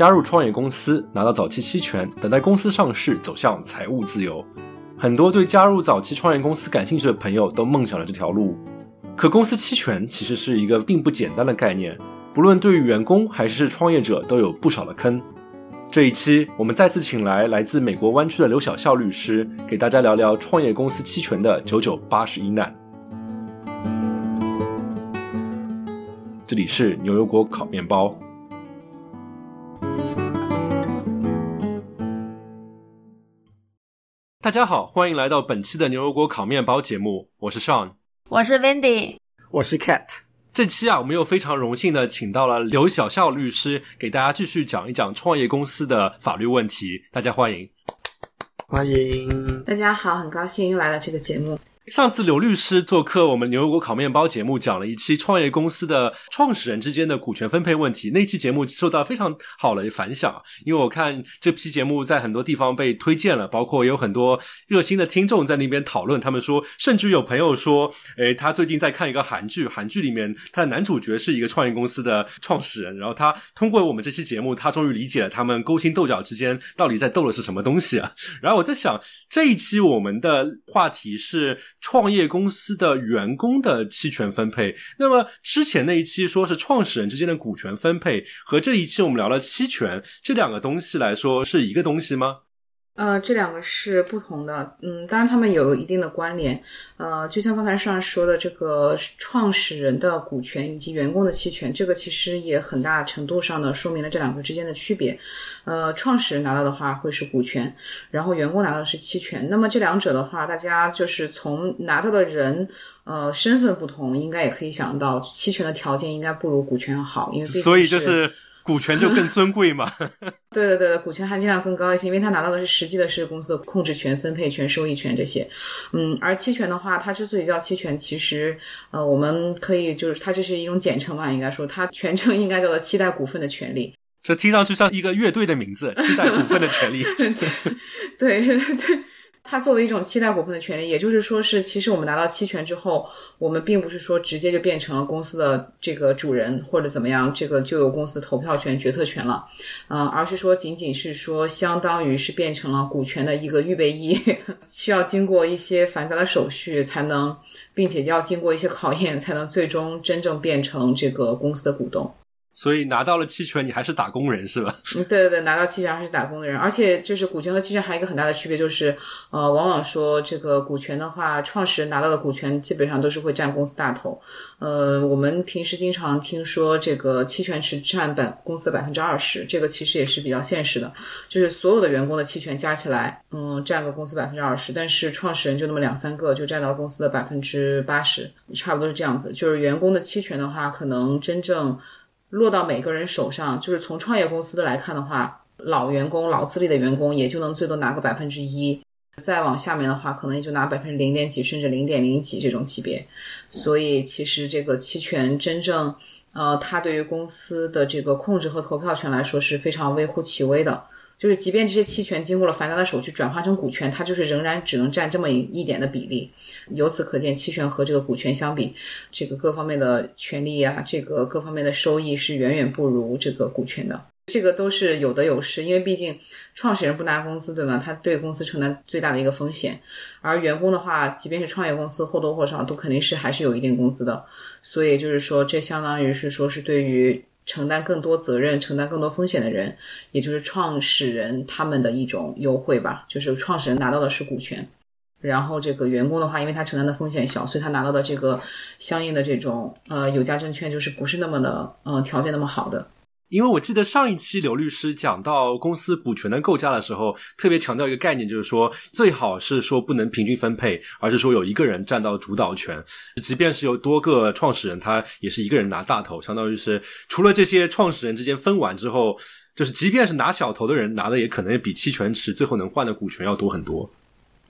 加入创业公司，拿到早期期权，等待公司上市，走向财务自由。很多对加入早期创业公司感兴趣的朋友都梦想着这条路。可公司期权其实是一个并不简单的概念，不论对于员工还是创业者，都有不少的坑。这一期我们再次请来来自美国湾区的刘小笑律师，给大家聊聊创业公司期权的九九八十一难。这里是牛油果烤面包。大家好，欢迎来到本期的牛油果烤面包节目，我是 Sean，我是 Wendy，我是 Cat。这期啊，我们又非常荣幸的请到了刘小笑律师，给大家继续讲一讲创业公司的法律问题。大家欢迎，欢迎，大家好，很高兴又来到这个节目。上次刘律师做客我们牛油果烤面包节目，讲了一期创业公司的创始人之间的股权分配问题。那期节目受到非常好的反响，因为我看这期节目在很多地方被推荐了，包括有很多热心的听众在那边讨论。他们说，甚至有朋友说，诶，他最近在看一个韩剧，韩剧里面他的男主角是一个创业公司的创始人，然后他通过我们这期节目，他终于理解了他们勾心斗角之间到底在斗的是什么东西啊。然后我在想，这一期我们的话题是。创业公司的员工的期权分配，那么之前那一期说是创始人之间的股权分配，和这一期我们聊了期权这两个东西来说是一个东西吗？呃，这两个是不同的，嗯，当然他们有一定的关联。呃，就像刚才上说的，这个创始人的股权以及员工的期权，这个其实也很大程度上的说明了这两个之间的区别。呃，创始人拿到的话会是股权，然后员工拿到的是期权。那么这两者的话，大家就是从拿到的人呃身份不同，应该也可以想到，期权的条件应该不如股权要好，因为所以就是。股权就更尊贵嘛？对对对对，股权含金量更高一些，因为他拿到的是实际的是公司的控制权、分配权、收益权这些。嗯，而期权的话，它之所以叫期权，其实呃，我们可以就是它这是一种简称嘛，应该说它全称应该叫做期待股份的权利。这听上去像一个乐队的名字，期待股份的权利。对 对对。它作为一种期待股份的权利，也就是说是，其实我们拿到期权之后，我们并不是说直接就变成了公司的这个主人或者怎么样，这个就有公司投票权、决策权了，嗯，而是说仅仅是说，相当于是变成了股权的一个预备役，需要经过一些繁杂的手续才能，并且要经过一些考验，才能最终真正变成这个公司的股东。所以拿到了期权，你还是打工人是吧？嗯，对对对，拿到期权还是打工的人。而且就是股权和期权还有一个很大的区别，就是呃，往往说这个股权的话，创始人拿到的股权基本上都是会占公司大头。呃，我们平时经常听说这个期权池占百公司的百分之二十，这个其实也是比较现实的，就是所有的员工的期权加起来，嗯，占个公司百分之二十，但是创始人就那么两三个，就占到公司的百分之八十，差不多是这样子。就是员工的期权的话，可能真正。落到每个人手上，就是从创业公司的来看的话，老员工、老资历的员工也就能最多拿个百分之一，再往下面的话，可能也就拿百分之零点几，甚至零点零几这种级别。所以，其实这个期权真正，呃，它对于公司的这个控制和投票权来说是非常微乎其微的。就是即便这些期权经过了繁杂的手续转化成股权，它就是仍然只能占这么一一点的比例。由此可见，期权和这个股权相比，这个各方面的权利啊，这个各方面的收益是远远不如这个股权的。这个都是有得有失，因为毕竟创始人不拿工资，对吗？他对公司承担最大的一个风险。而员工的话，即便是创业公司，或多或少都肯定是还是有一定工资的。所以就是说，这相当于是说是对于。承担更多责任、承担更多风险的人，也就是创始人他们的一种优惠吧。就是创始人拿到的是股权，然后这个员工的话，因为他承担的风险小，所以他拿到的这个相应的这种呃有价证券，就是不是那么的呃条件那么好的。因为我记得上一期刘律师讲到公司股权的构架的时候，特别强调一个概念，就是说最好是说不能平均分配，而是说有一个人占到主导权。即便是有多个创始人，他也是一个人拿大头，相当于是除了这些创始人之间分完之后，就是即便是拿小头的人拿的，也可能比期权池最后能换的股权要多很多。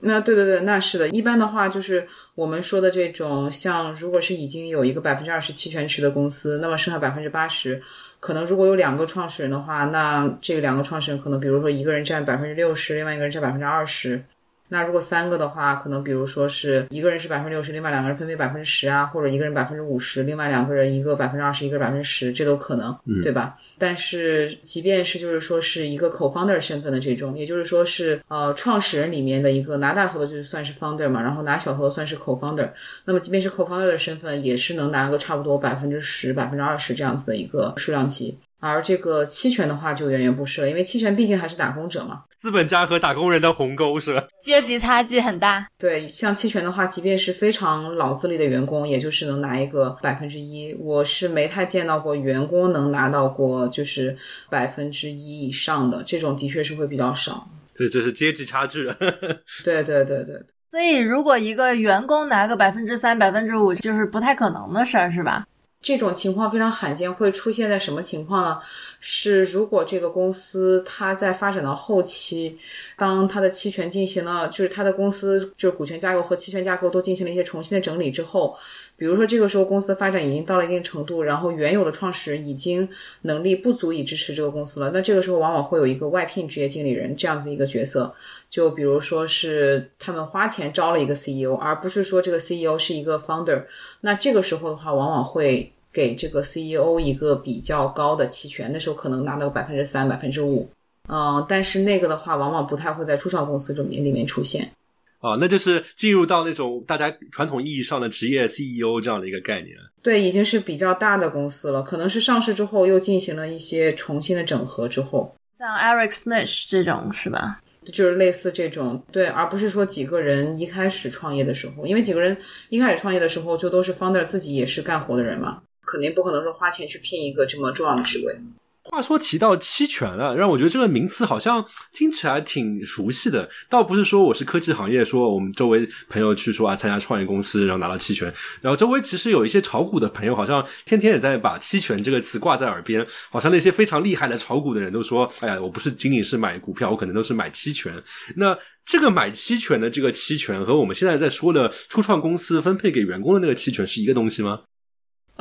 那对对对，那是的。一般的话，就是我们说的这种，像如果是已经有一个百分之二十期权池的公司，那么剩下百分之八十。可能如果有两个创始人的话，那这两个创始人可能，比如说一个人占百分之六十，另外一个人占百分之二十。那如果三个的话，可能比如说是一个人是百分之六十，另外两个人分别百分之十啊，或者一个人百分之五十，另外两个人一个百分之二十，一个百分之十，这都可能，对吧？但是即便是就是说是一个 co-founder 身份的这种，也就是说是呃创始人里面的一个拿大头的，就是算是 founder 嘛，然后拿小头的算是 co-founder。那么即便是 co-founder 的身份，也是能拿个差不多百分之十、百分之二十这样子的一个数量级。而这个期权的话就远远不是了，因为期权毕竟还是打工者嘛，资本家和打工人的鸿沟是吧？阶级差距很大。对，像期权的话，即便是非常老资历的员工，也就是能拿一个百分之一。我是没太见到过员工能拿到过就是百分之一以上的，这种的确是会比较少。对，这是阶级差距。对对对对。所以，如果一个员工拿个百分之三、百分之五，就是不太可能的事儿，是吧？这种情况非常罕见，会出现在什么情况呢？是如果这个公司它在发展到后期，当它的期权进行了，就是它的公司就是股权架构和期权架构都进行了一些重新的整理之后，比如说这个时候公司的发展已经到了一定程度，然后原有的创始人已经能力不足以支持这个公司了，那这个时候往往会有一个外聘职业经理人这样子一个角色，就比如说是他们花钱招了一个 CEO，而不是说这个 CEO 是一个 founder，那这个时候的话，往往会。给这个 CEO 一个比较高的期权，那时候可能拿到百分之三、百分之五，嗯，但是那个的话，往往不太会在初创公司里面里面出现。哦，那就是进入到那种大家传统意义上的职业 CEO 这样的一个概念。对，已经是比较大的公司了，可能是上市之后又进行了一些重新的整合之后，像 Eric Smith 这种是吧？就是类似这种，对，而不是说几个人一开始创业的时候，因为几个人一开始创业的时候就都是 founder 自己也是干活的人嘛。肯定不可能说花钱去聘一个这么重要的职位。话说提到期权了，让我觉得这个名词好像听起来挺熟悉的。倒不是说我是科技行业，说我们周围朋友去说啊参加创业公司，然后拿到期权。然后周围其实有一些炒股的朋友，好像天天也在把期权这个词挂在耳边。好像那些非常厉害的炒股的人都说：“哎呀，我不是仅仅是买股票，我可能都是买期权。”那这个买期权的这个期权和我们现在在说的初创公司分配给员工的那个期权是一个东西吗？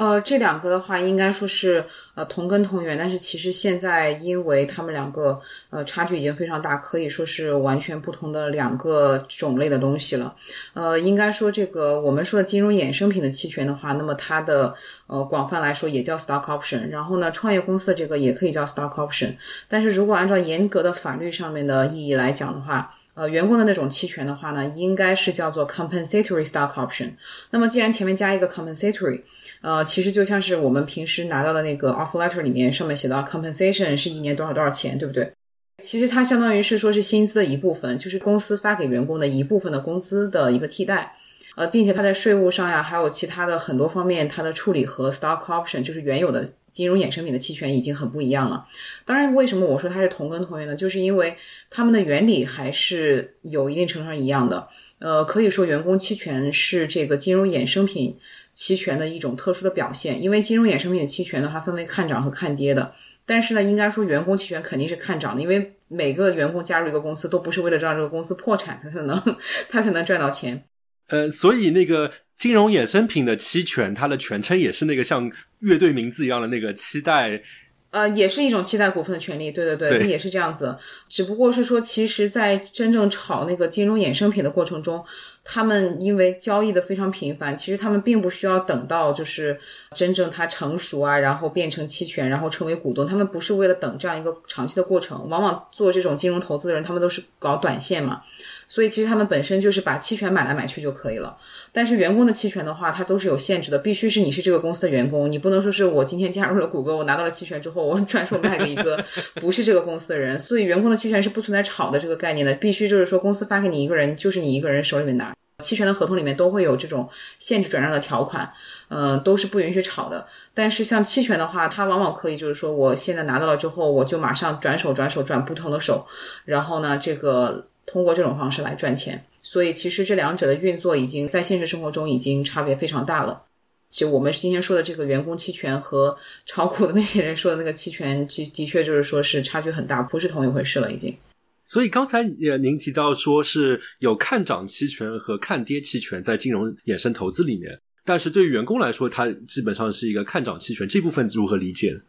呃，这两个的话，应该说是呃同根同源，但是其实现在因为他们两个呃差距已经非常大，可以说是完全不同的两个种类的东西了。呃，应该说这个我们说的金融衍生品的期权的话，那么它的呃广泛来说也叫 stock option，然后呢，创业公司的这个也可以叫 stock option，但是如果按照严格的法律上面的意义来讲的话。呃，员工的那种期权的话呢，应该是叫做 compensatory stock option。那么既然前面加一个 compensatory，呃，其实就像是我们平时拿到的那个 offer letter 里面上面写到 compensation 是一年多少多少钱，对不对？其实它相当于是说是薪资的一部分，就是公司发给员工的一部分的工资的一个替代。呃，并且它在税务上呀，还有其他的很多方面，它的处理和 stock option 就是原有的金融衍生品的期权已经很不一样了。当然，为什么我说它是同根同源呢？就是因为它们的原理还是有一定程度上一样的。呃，可以说员工期权是这个金融衍生品期权的一种特殊的表现。因为金融衍生品期权呢，它分为看涨和看跌的。但是呢，应该说员工期权肯定是看涨的，因为每个员工加入一个公司都不是为了让这个公司破产，他才能他才能赚到钱。呃，所以那个金融衍生品的期权，它的全称也是那个像乐队名字一样的那个期待，呃，也是一种期待股份的权利。对对对，也是这样子。只不过是说，其实，在真正炒那个金融衍生品的过程中，他们因为交易的非常频繁，其实他们并不需要等到就是真正它成熟啊，然后变成期权，然后成为股东。他们不是为了等这样一个长期的过程。往往做这种金融投资的人，他们都是搞短线嘛。所以其实他们本身就是把期权买来买去就可以了，但是员工的期权的话，它都是有限制的，必须是你是这个公司的员工，你不能说是我今天加入了谷歌，我拿到了期权之后，我转手卖给一个 不是这个公司的人。所以员工的期权是不存在炒的这个概念的，必须就是说公司发给你一个人，就是你一个人手里面拿。期权的合同里面都会有这种限制转让的条款，嗯，都是不允许炒的。但是像期权的话，它往往可以就是说，我现在拿到了之后，我就马上转手转手转不同的手，然后呢，这个。通过这种方式来赚钱，所以其实这两者的运作已经在现实生活中已经差别非常大了。就我们今天说的这个员工期权和炒股的那些人说的那个期权，的的确就是说是差距很大，不是同一回事了已经。所以刚才也您提到说是有看涨期权和看跌期权在金融衍生投资里面，但是对于员工来说，它基本上是一个看涨期权，这部分如何理解？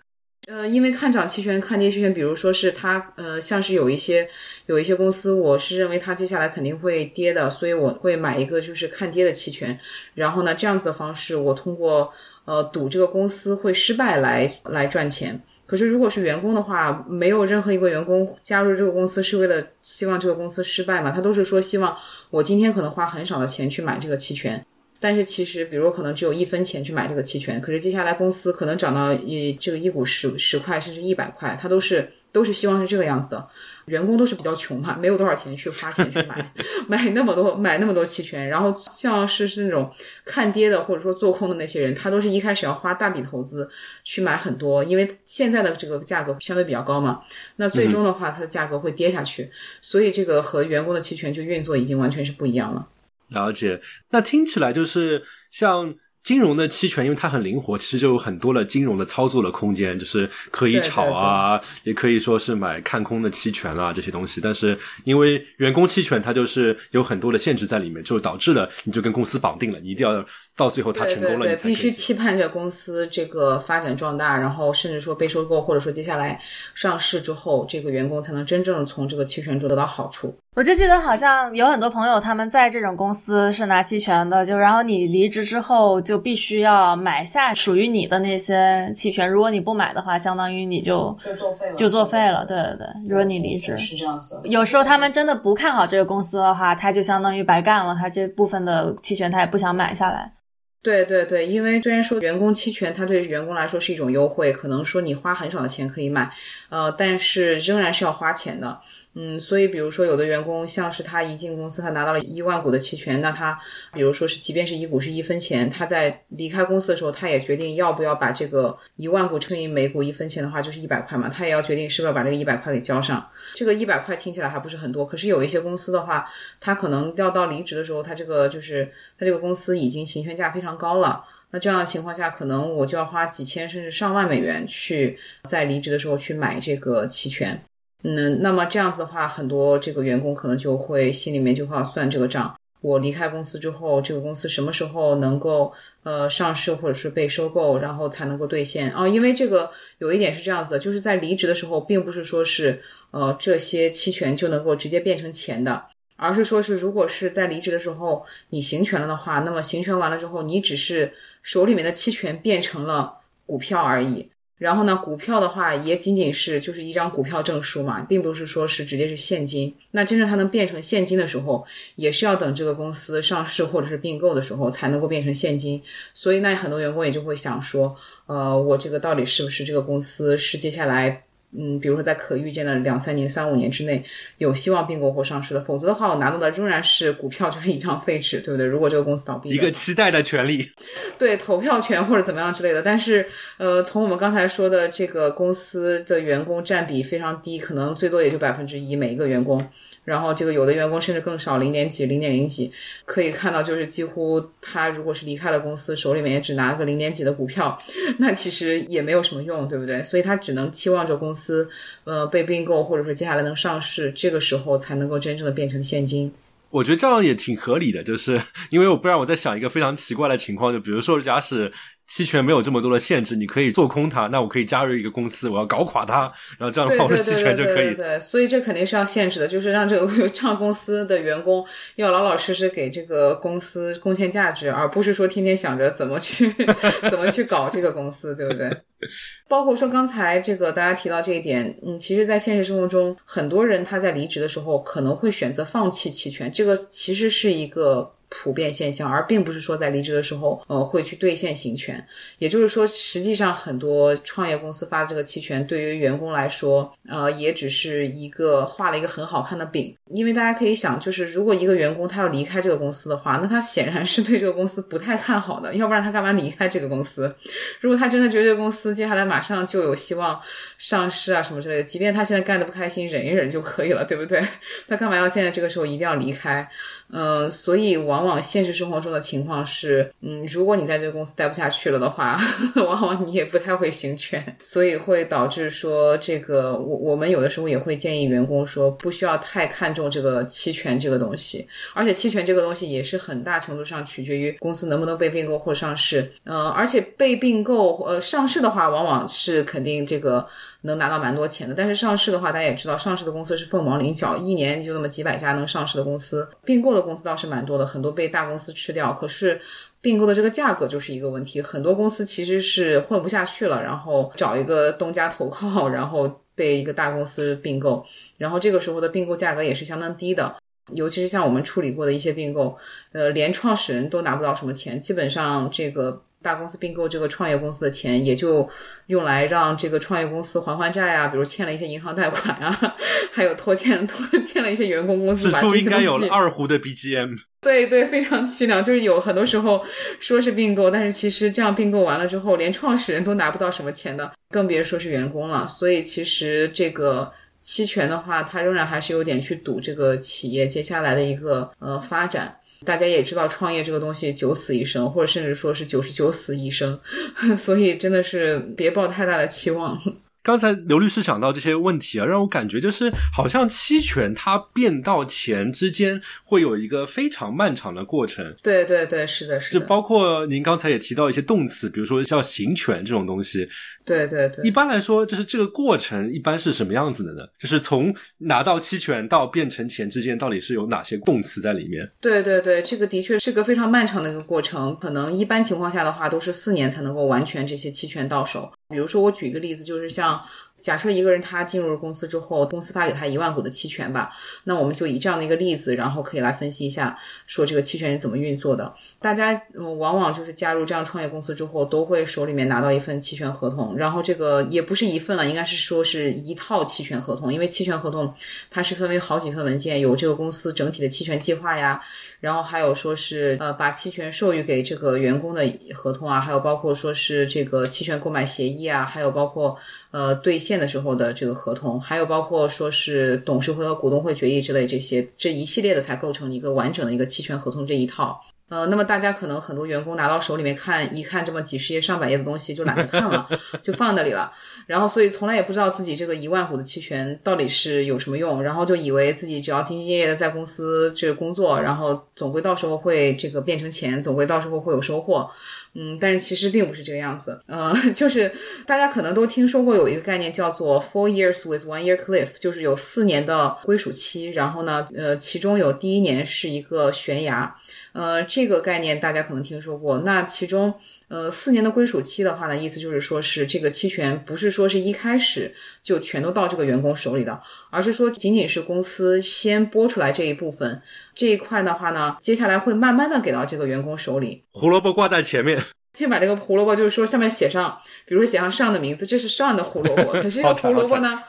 呃，因为看涨期权、看跌期权，比如说是它，呃，像是有一些有一些公司，我是认为它接下来肯定会跌的，所以我会买一个就是看跌的期权。然后呢，这样子的方式，我通过呃赌这个公司会失败来来赚钱。可是如果是员工的话，没有任何一个员工加入这个公司是为了希望这个公司失败嘛？他都是说希望我今天可能花很少的钱去买这个期权。但是其实，比如可能只有一分钱去买这个期权，可是接下来公司可能涨到一这个一股十十块，甚至一百块，它都是都是希望是这个样子的。员工都是比较穷嘛，没有多少钱去花钱去买 买那么多买那么多期权。然后像是是那种看跌的或者说做空的那些人，他都是一开始要花大笔投资去买很多，因为现在的这个价格相对比较高嘛。那最终的话，它的价格会跌下去，所以这个和员工的期权就运作已经完全是不一样了。了解，那听起来就是像金融的期权，因为它很灵活，其实就有很多的金融的操作的空间，就是可以炒啊，也可以说是买看空的期权啊这些东西。但是因为员工期权，它就是有很多的限制在里面，就导致了你就跟公司绑定了，你一定要到最后他成功了，对对，必须期盼着公司这个发展壮大，然后甚至说被收购，或者说接下来上市之后，这个员工才能真正从这个期权中得到好处。我就记得好像有很多朋友他们在这种公司是拿期权的，就然后你离职之后就必须要买下属于你的那些期权，如果你不买的话，相当于你就就作废了，就作废了。对对对，如果你离职是这样子的。有时候他们真的不看好这个公司的话，他就相当于白干了，他这部分的期权他也不想买下来。对对对，因为虽然说员工期权它对员工来说是一种优惠，可能说你花很少的钱可以买，呃，但是仍然是要花钱的。嗯，所以比如说有的员工，像是他一进公司，他拿到了一万股的期权，那他比如说是，即便是一股是一分钱，他在离开公司的时候，他也决定要不要把这个一万股乘以每股一分钱的话，就是一百块嘛，他也要决定是不是要把这个一百块给交上。这个一百块听起来还不是很多，可是有一些公司的话，他可能要到离职的时候，他这个就是他这个公司已经行权价非常高了，那这样的情况下，可能我就要花几千甚至上万美元去在离职的时候去买这个期权。嗯，那么这样子的话，很多这个员工可能就会心里面就会要算这个账。我离开公司之后，这个公司什么时候能够呃上市或者是被收购，然后才能够兑现哦？因为这个有一点是这样子，就是在离职的时候，并不是说是呃这些期权就能够直接变成钱的，而是说是如果是在离职的时候你行权了的话，那么行权完了之后，你只是手里面的期权变成了股票而已。然后呢，股票的话也仅仅是就是一张股票证书嘛，并不是说是直接是现金。那真正它能变成现金的时候，也是要等这个公司上市或者是并购的时候才能够变成现金。所以那很多员工也就会想说，呃，我这个到底是不是这个公司是接下来。嗯，比如说在可预见的两三年、三五年之内有希望并购或上市的，否则的话，我拿到的仍然是股票，就是一张废纸，对不对？如果这个公司倒闭，一个期待的权利，对投票权或者怎么样之类的。但是，呃，从我们刚才说的这个公司的员工占比非常低，可能最多也就百分之一，每一个员工。然后这个有的员工甚至更少，零点几、零点零几，可以看到就是几乎他如果是离开了公司，手里面也只拿个零点几的股票，那其实也没有什么用，对不对？所以他只能期望着公司呃被并购，或者说接下来能上市，这个时候才能够真正的变成现金。我觉得这样也挺合理的，就是 因为我不然我在想一个非常奇怪的情况，就比如说假使。期权没有这么多的限制，你可以做空它。那我可以加入一个公司，我要搞垮它，然后这样的话，我的期权就可以。对，所以这肯定是要限制的，就是让这个 唱公司的员工要老老实实给这个公司贡献价值，而不是说天天想着怎么去 怎么去搞这个公司，对不对？包括说刚才这个大家提到这一点，嗯，其实，在现实生活中，很多人他在离职的时候可能会选择放弃期权，这个其实是一个。普遍现象，而并不是说在离职的时候，呃，会去兑现行权。也就是说，实际上很多创业公司发的这个期权，对于员工来说，呃，也只是一个画了一个很好看的饼。因为大家可以想，就是如果一个员工他要离开这个公司的话，那他显然是对这个公司不太看好的，要不然他干嘛离开这个公司？如果他真的觉得这个公司接下来马上就有希望上市啊什么之类的，即便他现在干的不开心，忍一忍就可以了，对不对？他干嘛要现在这个时候一定要离开？嗯、所以往往现实生活中的情况是，嗯，如果你在这个公司待不下去了的话，往往你也不太会行权，所以会导致说这个我我们有的时候也会建议员工说，不需要太看重这个期权这个东西，而且期权这个东西也是很大程度上取决于公司能不能被并购或上市，呃，而且被并购呃上市的话，往往是肯定这个。能拿到蛮多钱的。但是上市的话，大家也知道，上市的公司是凤毛麟角，一年就那么几百家能上市的公司，并购的公司倒是蛮多的，很多被大公司吃掉。可是并购的这个价格就是一个问题，很多公司其实是混不下去了，然后找一个东家投靠，然后被一个大公司并购，然后这个时候的并购价格也是相当低的。尤其是像我们处理过的一些并购，呃，连创始人都拿不到什么钱，基本上这个。大公司并购这个创业公司的钱，也就用来让这个创业公司还还债啊，比如欠了一些银行贷款啊，还有拖欠 拖欠了一些员工工资。此处应该有二胡的 BGM。对对，非常凄凉。就是有很多时候说是并购，但是其实这样并购完了之后，连创始人都拿不到什么钱的，更别说是员工了。所以其实这个期权的话，它仍然还是有点去赌这个企业接下来的一个呃发展。大家也知道，创业这个东西九死一生，或者甚至说是九十九死一生，所以真的是别抱太大的期望。刚才刘律师讲到这些问题啊，让我感觉就是好像期权它变到钱之间会有一个非常漫长的过程。对对对，是的，是的。就包括您刚才也提到一些动词，比如说像行权这种东西。对对对。一般来说，就是这个过程一般是什么样子的呢？就是从拿到期权到变成钱之间，到底是有哪些动词在里面？对对对，这个的确是个非常漫长的一个过程，可能一般情况下的话，都是四年才能够完全这些期权到手。比如说，我举一个例子，就是像。假设一个人他进入了公司之后，公司发给他一万股的期权吧，那我们就以这样的一个例子，然后可以来分析一下，说这个期权是怎么运作的。大家往往就是加入这样创业公司之后，都会手里面拿到一份期权合同，然后这个也不是一份了，应该是说是一套期权合同，因为期权合同它是分为好几份文件，有这个公司整体的期权计划呀。然后还有说是呃把期权授予给这个员工的合同啊，还有包括说是这个期权购买协议啊，还有包括呃兑现的时候的这个合同，还有包括说是董事会和股东会决议之类这些这一系列的才构成一个完整的一个期权合同这一套。呃，那么大家可能很多员工拿到手里面看一看这么几十页上百页的东西就懒得看了，就放那里了。然后所以从来也不知道自己这个一万股的期权到底是有什么用，然后就以为自己只要兢兢业业的在公司这工作，然后总归到时候会这个变成钱，总归到时候会有收获。嗯，但是其实并不是这个样子。呃，就是大家可能都听说过有一个概念叫做 four years with one year cliff，就是有四年的归属期。然后呢，呃，其中有第一年是一个悬崖。呃，这个概念大家可能听说过。那其中，呃，四年的归属期的话呢，意思就是说是这个期权不是说是一开始就全都到这个员工手里的，而是说仅仅是公司先拨出来这一部分，这一块的话呢，接下来会慢慢的给到这个员工手里。胡萝卜挂在前面，先把这个胡萝卜就是说下面写上，比如说写上上的名字，这是上的胡萝卜，可是这个胡萝卜呢？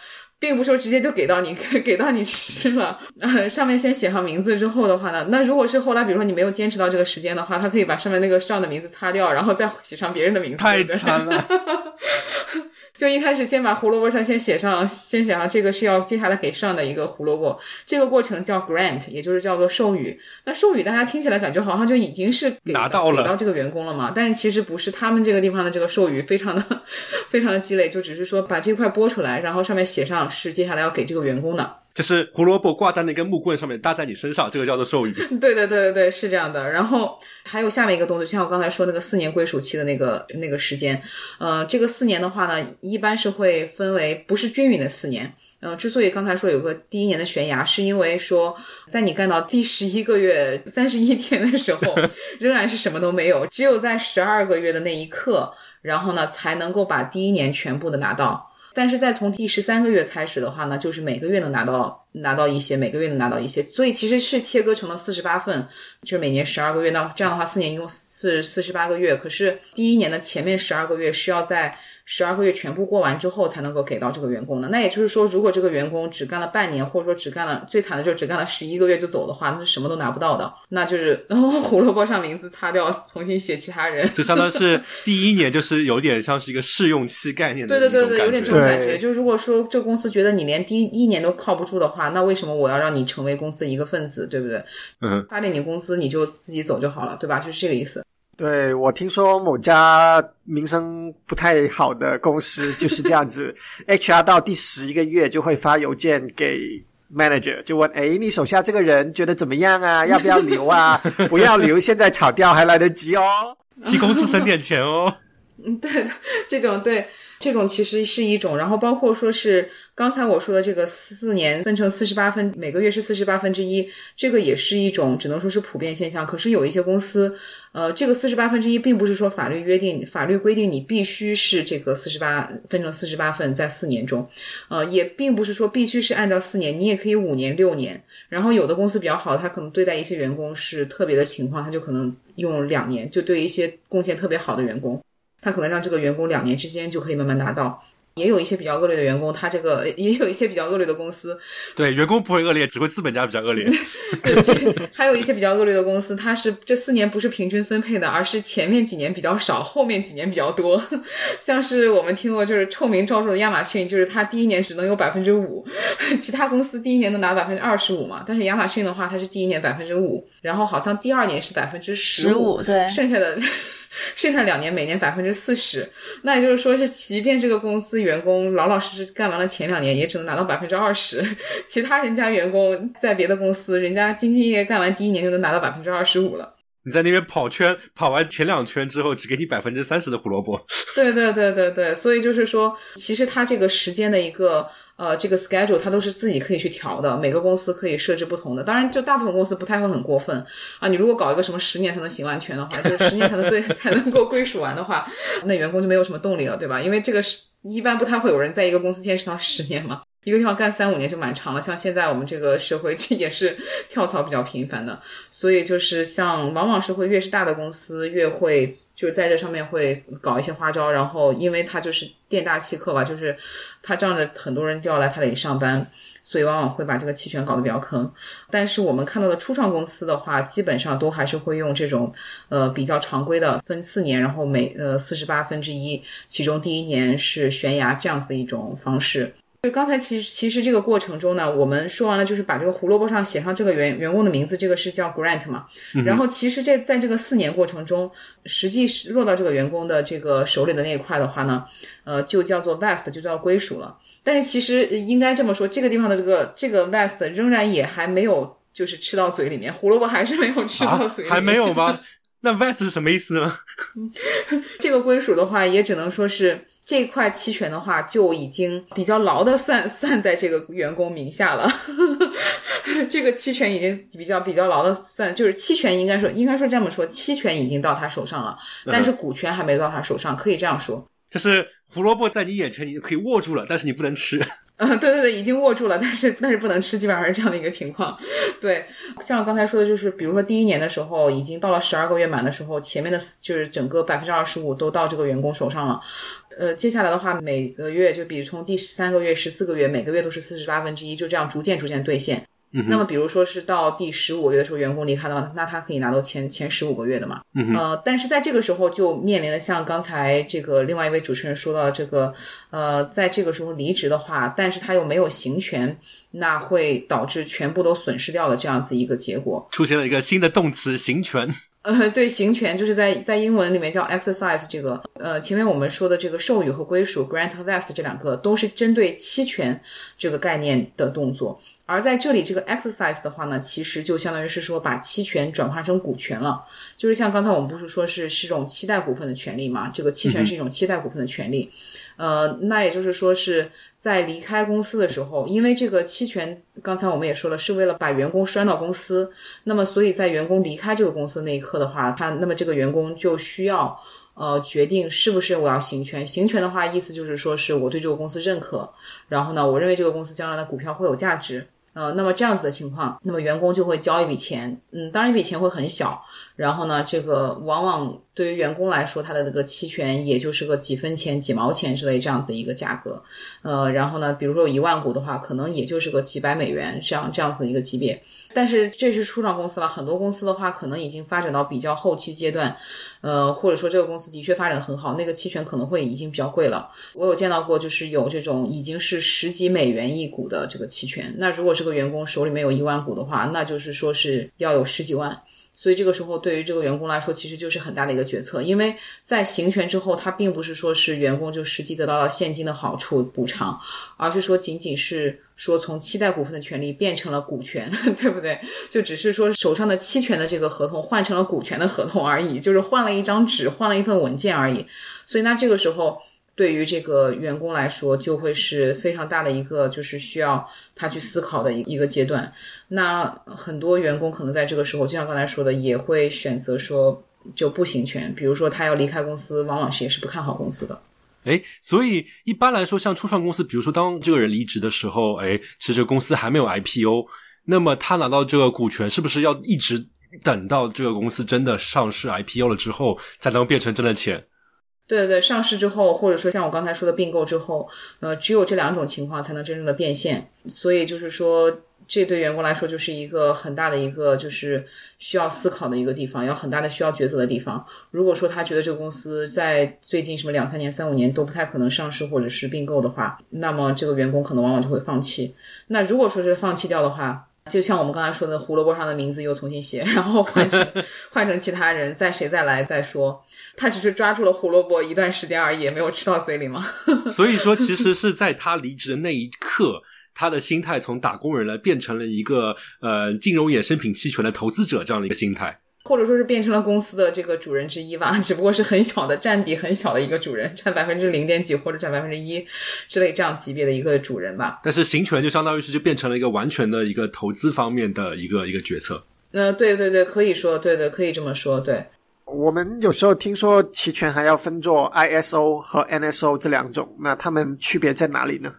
并不是说直接就给到你，给到你吃了。上面先写上名字之后的话呢，那如果是后来，比如说你没有坚持到这个时间的话，他可以把上面那个上的名字擦掉，然后再写上别人的名字。太惨了。就一开始先把胡萝卜上先写上，先写上这个是要接下来给上的一个胡萝卜，这个过程叫 grant，也就是叫做授予。那授予大家听起来感觉好像就已经是拿到了给到这个员工了嘛？但是其实不是，他们这个地方的这个授予非常的 非常的鸡肋，就只是说把这块剥出来，然后上面写上是接下来要给这个员工的。就是胡萝卜挂在那根木棍上面搭在你身上，这个叫做授予。对对对对对，是这样的。然后还有下面一个动作，就像我刚才说那个四年归属期的那个那个时间，呃，这个四年的话呢，一般是会分为不是均匀的四年。嗯，之所以刚才说有个第一年的悬崖，是因为说在你干到第十一个月三十一天的时候，仍然是什么都没有，只有在十二个月的那一刻，然后呢才能够把第一年全部的拿到。但是在从第十三个月开始的话呢，就是每个月能拿到拿到一些，每个月能拿到一些，所以其实是切割成了四十八份，就是每年十二个月。那这样的话，四年一共四四十八个月。可是第一年的前面十二个月是要在。十二个月全部过完之后才能够给到这个员工的，那也就是说，如果这个员工只干了半年，或者说只干了最惨的就是只干了十一个月就走的话，那是什么都拿不到的，那就是 然后胡萝卜上名字擦掉，重新写其他人，就相当于是第一年就是有点像是一个试用期概念的，对对对对，有点这种感觉。就是如果说这个公司觉得你连第一年都靠不住的话，话，那为什么我要让你成为公司的一个分子，对不对？嗯，发点你工资，你就自己走就好了，对吧？就是这个意思。对我听说某家名声不太好的公司就是这样子，HR 到第十一个月就会发邮件给 manager，就问：哎，你手下这个人觉得怎么样啊？要不要留啊？不要留，现在炒掉还来得及哦。替公司省点钱哦。嗯，对的，这种对这种其实是一种，然后包括说是刚才我说的这个四年分成四十八分，每个月是四十八分之一，这个也是一种只能说是普遍现象。可是有一些公司，呃，这个四十八分之一并不是说法律约定、法律规定你必须是这个四十八分成四十八份在四年中，呃，也并不是说必须是按照四年，你也可以五年、六年。然后有的公司比较好，他可能对待一些员工是特别的情况，他就可能用两年，就对一些贡献特别好的员工。他可能让这个员工两年之间就可以慢慢拿到，也有一些比较恶劣的员工，他这个也有一些比较恶劣的公司，对，员工不会恶劣，只会资本家比较恶劣。对，其实还有一些比较恶劣的公司，它是这四年不是平均分配的，而是前面几年比较少，后面几年比较多。像是我们听过就是臭名昭著的亚马逊，就是它第一年只能有百分之五，其他公司第一年能拿百分之二十五嘛，但是亚马逊的话，它是第一年百分之五，然后好像第二年是百分之十五，对，剩下的。剩下两年每年百分之四十，那也就是说是，即便这个公司员工老老实实干完了前两年，也只能拿到百分之二十。其他人家员工在别的公司，人家兢兢业业干完第一年就能拿到百分之二十五了。你在那边跑圈，跑完前两圈之后，只给你百分之三十的胡萝卜。对对对对对，所以就是说，其实它这个时间的一个。呃，这个 schedule 它都是自己可以去调的，每个公司可以设置不同的。当然，就大部分公司不太会很过分啊。你如果搞一个什么十年才能行完全的话，就是十年才能对 才能够归属完的话，那员工就没有什么动力了，对吧？因为这个是一般不太会有人在一个公司坚持到十年嘛，一个地方干三五年就蛮长了。像现在我们这个社会，这 也是跳槽比较频繁的，所以就是像往往是会越是大的公司越会。就是在这上面会搞一些花招，然后因为他就是店大欺客吧，就是他仗着很多人就要来他这里上班，所以往往会把这个期权搞得比较坑。但是我们看到的初创公司的话，基本上都还是会用这种呃比较常规的分四年，然后每呃四十八分之一，其中第一年是悬崖这样子的一种方式。就刚才其实其实这个过程中呢，我们说完了就是把这个胡萝卜上写上这个员员工的名字，这个是叫 grant 嘛。然后其实这在这个四年过程中，实际是落到这个员工的这个手里的那一块的话呢，呃，就叫做 vest，就叫归属了。但是其实应该这么说，这个地方的这个这个 vest 仍然也还没有就是吃到嘴里面，胡萝卜还是没有吃到嘴里，还没有吗？那 vest 是什么意思呢？这个归属的话，也只能说是。这块期权的话，就已经比较牢的算 算在这个员工名下了。这个期权已经比较比较牢的算，就是期权应该说应该说这么说，期权已经到他手上了，但是股权还没到他手上，可以这样说。就是胡萝卜在你眼前，你可以握住了，但是你不能吃。嗯，对对对，已经握住了，但是但是不能吃，基本上是这样的一个情况。对，像我刚才说的，就是比如说第一年的时候，已经到了十二个月满的时候，前面的就是整个百分之二十五都到这个员工手上了。呃，接下来的话，每个月就比如从第十三个月、十四个月，每个月都是四十八分之一，就这样逐渐逐渐兑现。嗯那么，比如说是到第十五个月的时候，员工离开的话，那他可以拿到前前十五个月的嘛？嗯呃，但是在这个时候就面临了像刚才这个另外一位主持人说到这个，呃，在这个时候离职的话，但是他又没有行权，那会导致全部都损失掉的这样子一个结果。出现了一个新的动词行权。呃，对，行权就是在在英文里面叫 exercise 这个，呃，前面我们说的这个授予和归属 grant vest 这两个都是针对期权这个概念的动作。而在这里，这个 exercise 的话呢，其实就相当于是说把期权转化成股权了，就是像刚才我们不是说是是种期待股份的权利嘛？这个期权是一种期待股份的权利，呃，那也就是说是在离开公司的时候，因为这个期权，刚才我们也说了，是为了把员工拴到公司，那么所以在员工离开这个公司那一刻的话，他那么这个员工就需要。呃，决定是不是我要行权？行权的话，意思就是说是我对这个公司认可，然后呢，我认为这个公司将来的股票会有价值。呃，那么这样子的情况，那么员工就会交一笔钱，嗯，当然一笔钱会很小。然后呢，这个往往对于员工来说，他的这个期权也就是个几分钱、几毛钱之类这样子一个价格。呃，然后呢，比如说有一万股的话，可能也就是个几百美元这样这样子一个级别。但是这是初创公司了，很多公司的话，可能已经发展到比较后期阶段。呃，或者说这个公司的确发展的很好，那个期权可能会已经比较贵了。我有见到过，就是有这种已经是十几美元一股的这个期权。那如果这个员工手里面有一万股的话，那就是说是要有十几万。所以这个时候，对于这个员工来说，其实就是很大的一个决策，因为在行权之后，他并不是说是员工就实际得到了现金的好处补偿，而是说仅仅是说从期待股份的权利变成了股权，对不对？就只是说手上的期权的这个合同换成了股权的合同而已，就是换了一张纸，换了一份文件而已。所以那这个时候。对于这个员工来说，就会是非常大的一个，就是需要他去思考的一一个阶段。那很多员工可能在这个时候，就像刚才说的，也会选择说就不行权，比如说他要离开公司，往往是也是不看好公司的。哎，所以一般来说，像初创公司，比如说当这个人离职的时候，哎，其实公司还没有 IPO，那么他拿到这个股权，是不是要一直等到这个公司真的上市 IPO 了之后，才能变成真的钱？对对对，上市之后，或者说像我刚才说的并购之后，呃，只有这两种情况才能真正的变现。所以就是说，这对员工来说就是一个很大的一个就是需要思考的一个地方，要很大的需要抉择的地方。如果说他觉得这个公司在最近什么两三年、三五年都不太可能上市或者是并购的话，那么这个员工可能往往就会放弃。那如果说是放弃掉的话，就像我们刚才说的，胡萝卜上的名字又重新写，然后换成 换成其他人，再谁再来再说，他只是抓住了胡萝卜一段时间而已，没有吃到嘴里吗？所以说，其实是在他离职的那一刻，他的心态从打工人了变成了一个呃金融衍生品期权的投资者这样的一个心态。或者说是变成了公司的这个主人之一吧，只不过是很小的占比很小的一个主人，占百分之零点几或者占百分之一之类这样级别的一个主人吧。但是行权就相当于是就变成了一个完全的一个投资方面的一个一个决策。呃，对对对，可以说，对对，可以这么说。对，我们有时候听说期权还要分作 ISO 和 NSO 这两种，那它们区别在哪里呢？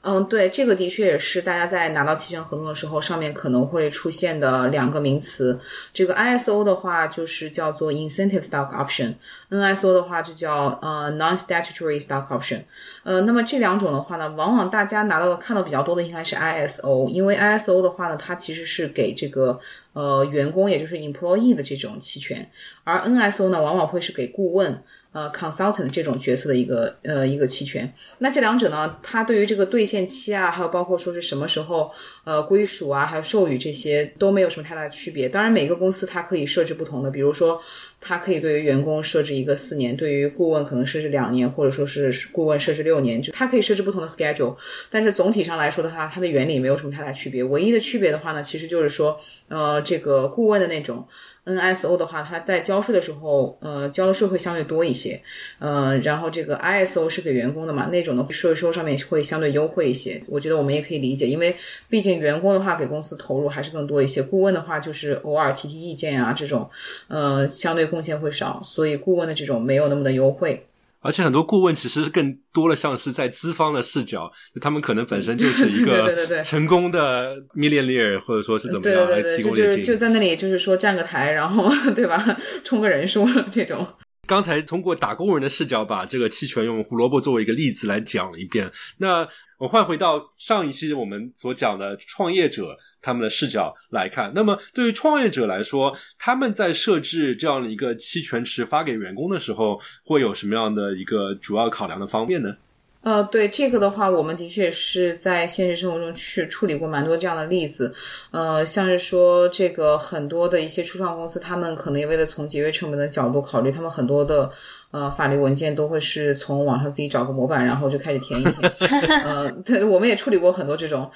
嗯，对，这个的确也是大家在拿到期权合同的时候，上面可能会出现的两个名词。这个 ISO 的话就是叫做 Incentive Stock Option，NSO 的话就叫呃 Non-Statutory Stock Option。呃，那么这两种的话呢，往往大家拿到的看到比较多的应该是 ISO，因为 ISO 的话呢，它其实是给这个呃员工，也就是 employee 的这种期权，而 NSO 呢，往往会是给顾问。呃，consultant 这种角色的一个呃一个期权，那这两者呢，它对于这个兑现期啊，还有包括说是什么时候呃归属啊，还有授予这些都没有什么太大的区别。当然，每个公司它可以设置不同的，比如说它可以对于员工设置一个四年，对于顾问可能设置两年，或者说是顾问设置六年，就它可以设置不同的 schedule。但是总体上来说的话，它的原理没有什么太大区别。唯一的区别的话呢，其实就是说呃这个顾问的那种。NSO 的话，它在交税的时候，呃，交的税会相对多一些，呃，然后这个 ISO 是给员工的嘛，那种的税收上面会相对优惠一些。我觉得我们也可以理解，因为毕竟员工的话给公司投入还是更多一些，顾问的话就是偶尔提提意见啊，这种，呃，相对贡献会少，所以顾问的这种没有那么的优惠。而且很多顾问其实更多的像是在资方的视角，他们可能本身就是一个成功的 millionaire，或者说是怎么样来提供就就在那里就是说站个台，然后对吧，冲个人数这种。刚才通过打工人的视角把这个期权用胡萝卜作为一个例子来讲了一遍。那我换回到上一期我们所讲的创业者。他们的视角来看，那么对于创业者来说，他们在设置这样的一个期权池发给员工的时候，会有什么样的一个主要考量的方面呢？呃，对这个的话，我们的确是在现实生活中去处理过蛮多这样的例子。呃，像是说这个很多的一些初创公司，他们可能也为了从节约成本的角度考虑，他们很多的呃法律文件都会是从网上自己找个模板，然后就开始填一填。呃，对，我们也处理过很多这种。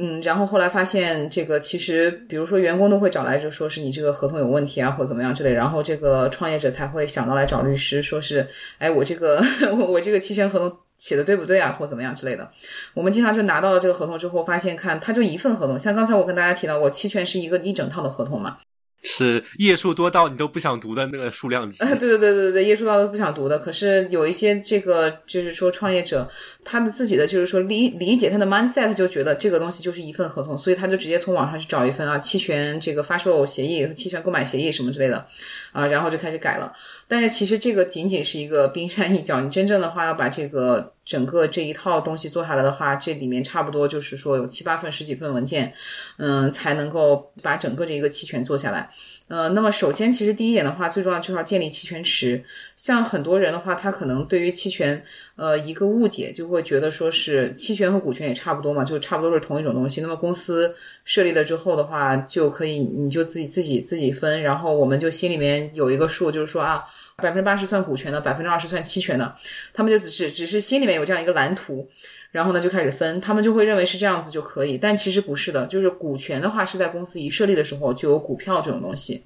嗯，然后后来发现这个其实，比如说员工都会找来，就说是你这个合同有问题啊，或怎么样之类，然后这个创业者才会想到来找律师，说是，哎，我这个 我这个期权合同写的对不对啊，或怎么样之类的。我们经常就拿到了这个合同之后，发现看它就一份合同，像刚才我跟大家提到过，期权是一个一整套的合同嘛。是页数多到你都不想读的那个数量级。对对对对对，页数到都不想读的。可是有一些这个就是说创业者，他的自己的就是说理理解他的 mindset 就觉得这个东西就是一份合同，所以他就直接从网上去找一份啊期权这个发售协议和期权购买协议什么之类的啊，然后就开始改了。但是其实这个仅仅是一个冰山一角，你真正的话要把这个整个这一套东西做下来的话，这里面差不多就是说有七八份、十几份文件，嗯，才能够把整个这一个期权做下来。呃，那么首先，其实第一点的话，最重要就是要建立期权池。像很多人的话，他可能对于期权，呃，一个误解就会觉得说是期权和股权也差不多嘛，就差不多是同一种东西。那么公司设立了之后的话，就可以你就自己自己自己分，然后我们就心里面有一个数，就是说啊，百分之八十算股权的，百分之二十算期权的，他们就只是只是心里面有这样一个蓝图。然后呢，就开始分，他们就会认为是这样子就可以，但其实不是的。就是股权的话，是在公司一设立的时候就有股票这种东西，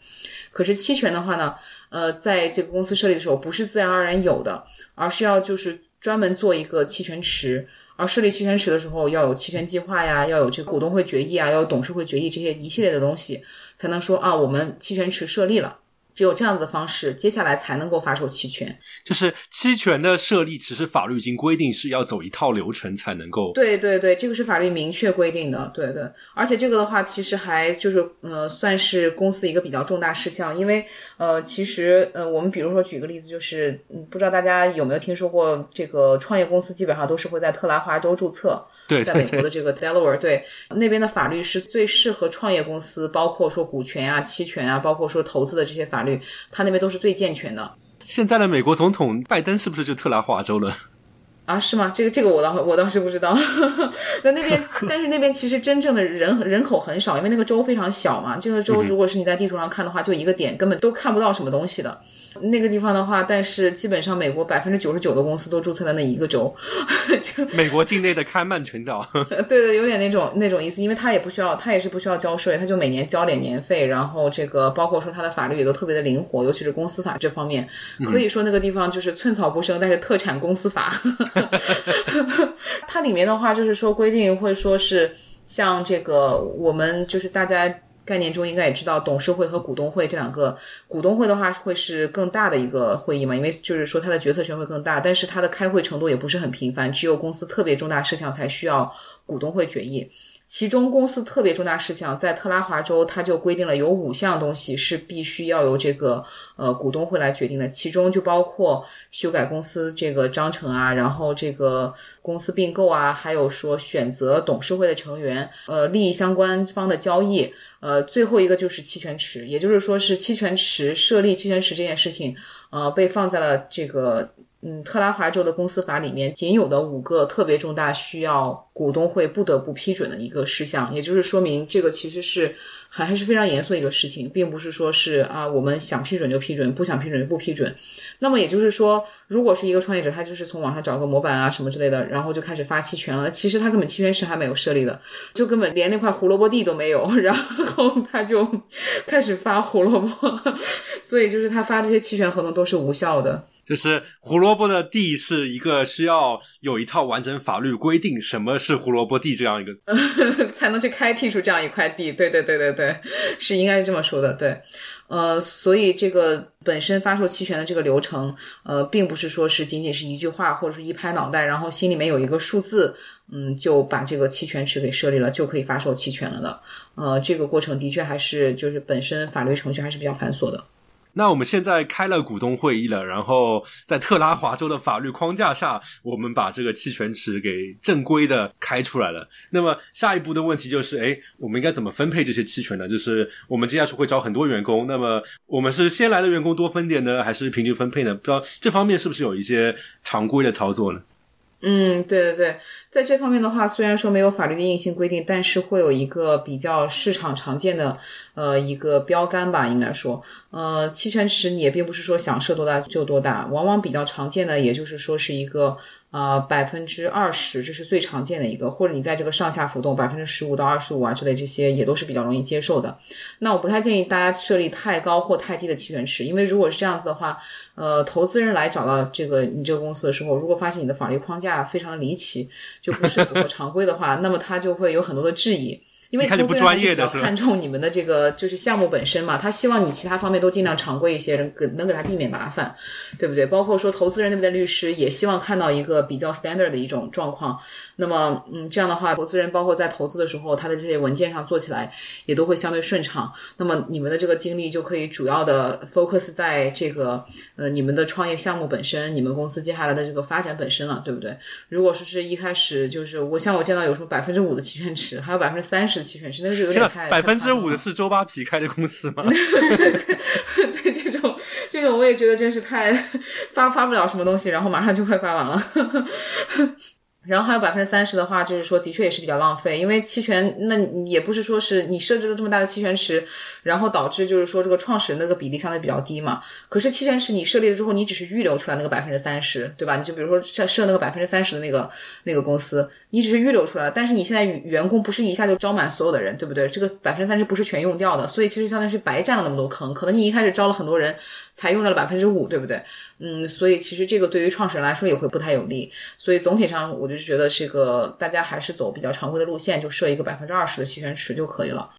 可是期权的话呢，呃，在这个公司设立的时候不是自然而然有的，而是要就是专门做一个期权池，而设立期权池的时候要有期权计划呀，要有这个股东会决议啊，要有董事会决议这些一系列的东西，才能说啊，我们期权池设立了。只有这样子的方式，接下来才能够发售期权。就是期权的设立，其实法律已经规定是要走一套流程才能够。对对对，这个是法律明确规定的。对对，而且这个的话，其实还就是呃，算是公司的一个比较重大事项，因为呃，其实呃，我们比如说举个例子，就是嗯，不知道大家有没有听说过，这个创业公司基本上都是会在特拉华州注册。对，在美国的这个 Delaware，对那边的法律是最适合创业公司，包括说股权啊、期权啊，包括说投资的这些法律，他那边都是最健全的。现在的美国总统拜登是不是就特拉华州了？啊，是吗？这个这个我倒我倒是不知道。那那边，但是那边其实真正的人人口很少，因为那个州非常小嘛。这个州如果是你在地图上看的话，就一个点，根本都看不到什么东西的。那个地方的话，但是基本上美国百分之九十九的公司都注册在那一个州，就美国境内的开曼群岛。对对，有点那种那种意思，因为他也不需要，他也是不需要交税，他就每年交点年费，然后这个包括说他的法律也都特别的灵活，尤其是公司法这方面，可以说那个地方就是寸草不生，但是特产公司法。它里面的话就是说规定会说是像这个我们就是大家概念中应该也知道，董事会和股东会这两个，股东会的话会是更大的一个会议嘛，因为就是说它的决策权会更大，但是它的开会程度也不是很频繁，只有公司特别重大事项才需要股东会决议。其中公司特别重大事项，在特拉华州，它就规定了有五项东西是必须要由这个呃股东会来决定的。其中就包括修改公司这个章程啊，然后这个公司并购啊，还有说选择董事会的成员，呃，利益相关方的交易，呃，最后一个就是期权池，也就是说是期权池设立期权池这件事情，呃，被放在了这个。嗯，特拉华州的公司法里面仅有的五个特别重大需要股东会不得不批准的一个事项，也就是说明这个其实是还还是非常严肃的一个事情，并不是说是啊我们想批准就批准，不想批准就不批准。那么也就是说，如果是一个创业者，他就是从网上找个模板啊什么之类的，然后就开始发期权了，其实他根本期权池还没有设立的，就根本连那块胡萝卜地都没有，然后他就开始发胡萝卜，所以就是他发这些期权合同都是无效的。就是胡萝卜的地是一个需要有一套完整法律规定什么是胡萝卜地这样一个，才能去开辟出这样一块地。对对对对对，是应该是这么说的。对，呃，所以这个本身发售期权的这个流程，呃，并不是说是仅仅是一句话或者是一拍脑袋，然后心里面有一个数字，嗯，就把这个期权池给设立了，就可以发售期权了的。呃，这个过程的确还是就是本身法律程序还是比较繁琐的。那我们现在开了股东会议了，然后在特拉华州的法律框架下，我们把这个期权池给正规的开出来了。那么下一步的问题就是，哎，我们应该怎么分配这些期权呢？就是我们接下去会招很多员工，那么我们是先来的员工多分点呢，还是平均分配呢？不知道这方面是不是有一些常规的操作呢？嗯，对对对，在这方面的话，虽然说没有法律的硬性规定，但是会有一个比较市场常见的呃一个标杆吧，应该说，呃，期权池你也并不是说想设多大就多大，往往比较常见的，也就是说是一个。啊，百分之二十，这是最常见的一个，或者你在这个上下浮动百分之十五到二十五啊之类，这些也都是比较容易接受的。那我不太建议大家设立太高或太低的期权池，因为如果是这样子的话，呃，投资人来找到这个你这个公司的时候，如果发现你的法律框架非常的离奇，就不是符合常规的话，那么他就会有很多的质疑。因为投资人比较看重你们的这个就是项目本身嘛，他希望你其他方面都尽量常规一些，能能给他避免麻烦，对不对？包括说投资人那边的律师也希望看到一个比较 standard 的一种状况。那么，嗯，这样的话，投资人包括在投资的时候，他的这些文件上做起来也都会相对顺畅。那么，你们的这个精力就可以主要的 focus 在这个呃你们的创业项目本身，你们公司接下来的这个发展本身了，对不对？如果说是一开始就是我像我见到有时候百分之五的期权池，还有百分之三十。式期权池，那个就有，点太百分之五的是周扒皮开的公司吗？对这种这种我也觉得真是太 发发不了什么东西，然后马上就快发完了。然后还有百分之三十的话，就是说的确也是比较浪费，因为期权那也不是说是你设置了这么大的期权池，然后导致就是说这个创始人那个比例相对比较低嘛。可是期权池你设立了之后，你只是预留出来那个百分之三十，对吧？你就比如说设设那个百分之三十的那个那个公司，你只是预留出来了，但是你现在员工不是一下就招满所有的人，对不对？这个百分之三十不是全用掉的，所以其实相当于是白占了那么多坑。可能你一开始招了很多人，才用到了百分之五，对不对？嗯，所以其实这个对于创始人来说也会不太有利。所以总体上，我就觉得这个大家还是走比较常规的路线，就设一个百分之二十的期权池就可以了。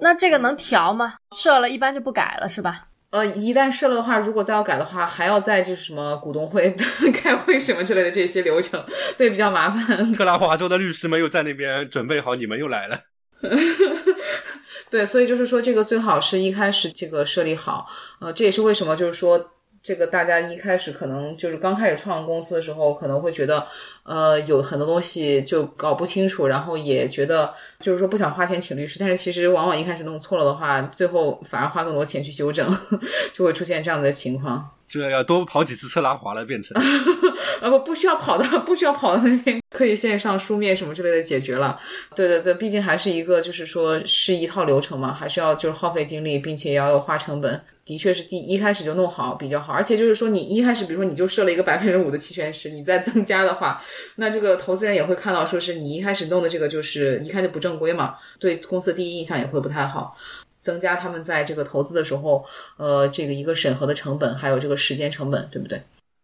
那这个能调吗？设了一般就不改了是吧？呃，一旦设了的话，如果再要改的话，还要再就是什么股东会 开会什么之类的这些流程，对，比较麻烦。特拉华州的律师们又在那边准备好，你们又来了。对，所以就是说，这个最好是一开始这个设立好。呃，这也是为什么就是说，这个大家一开始可能就是刚开始创公司的时候，可能会觉得，呃，有很多东西就搞不清楚，然后也觉得就是说不想花钱请律师，但是其实往往一开始弄错了的话，最后反而花更多钱去修正，就会出现这样的情况。这要多跑几次车拉滑了，变成 啊不不需要跑到不需要跑到那边，可以线上书面什么之类的解决了。对对对，毕竟还是一个就是说是一套流程嘛，还是要就是耗费精力，并且也要有花成本。的确是第一开始就弄好比较好，而且就是说你一开始比如说你就设了一个百分之五的期权池，你再增加的话，那这个投资人也会看到说是你一开始弄的这个就是一看就不正规嘛，对公司第一印象也会不太好。增加他们在这个投资的时候，呃，这个一个审核的成本，还有这个时间成本，对不对？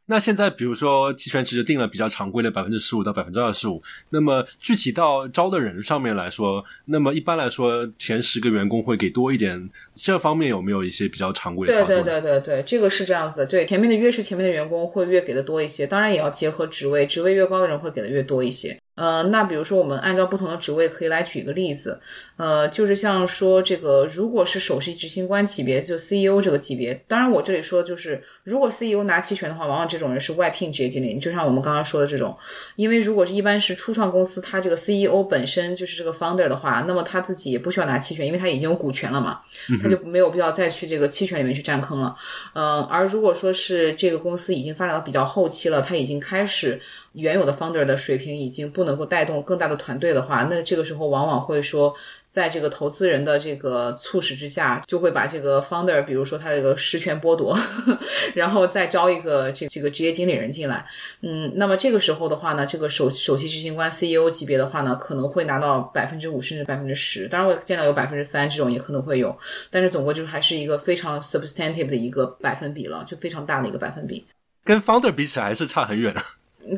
那现在比如说期权池就定了比较常规的百分之十五到百分之二十五，那么具体到招的人上面来说，那么一般来说前十个员工会给多一点，这方面有没有一些比较常规的？对对对对对，这个是这样子的。对，前面的越是前面的员工会越给的多一些，当然也要结合职位，职位越高的人会给的越多一些。呃，那比如说我们按照不同的职位可以来举一个例子，呃，就是像说这个，如果是首席执行官级别，就 CEO 这个级别，当然我这里说的就是，如果 CEO 拿期权的话，往往这种人是外聘职业经理，就像我们刚刚说的这种，因为如果是一般是初创公司，他这个 CEO 本身就是这个 founder 的话，那么他自己也不需要拿期权，因为他已经有股权了嘛，他就没有必要再去这个期权里面去占坑了。呃，而如果说是这个公司已经发展到比较后期了，他已经开始。原有的 founder 的水平已经不能够带动更大的团队的话，那这个时候往往会说，在这个投资人的这个促使之下，就会把这个 founder，比如说他这个实权剥夺，然后再招一个这这个职业经理人进来。嗯，那么这个时候的话呢，这个首首席执行官 CEO 级别的话呢，可能会拿到百分之五甚至百分之十，当然我见到有百分之三这种也可能会有，但是总归就是还是一个非常 substantive 的一个百分比了，就非常大的一个百分比。跟 founder 比起来还是差很远。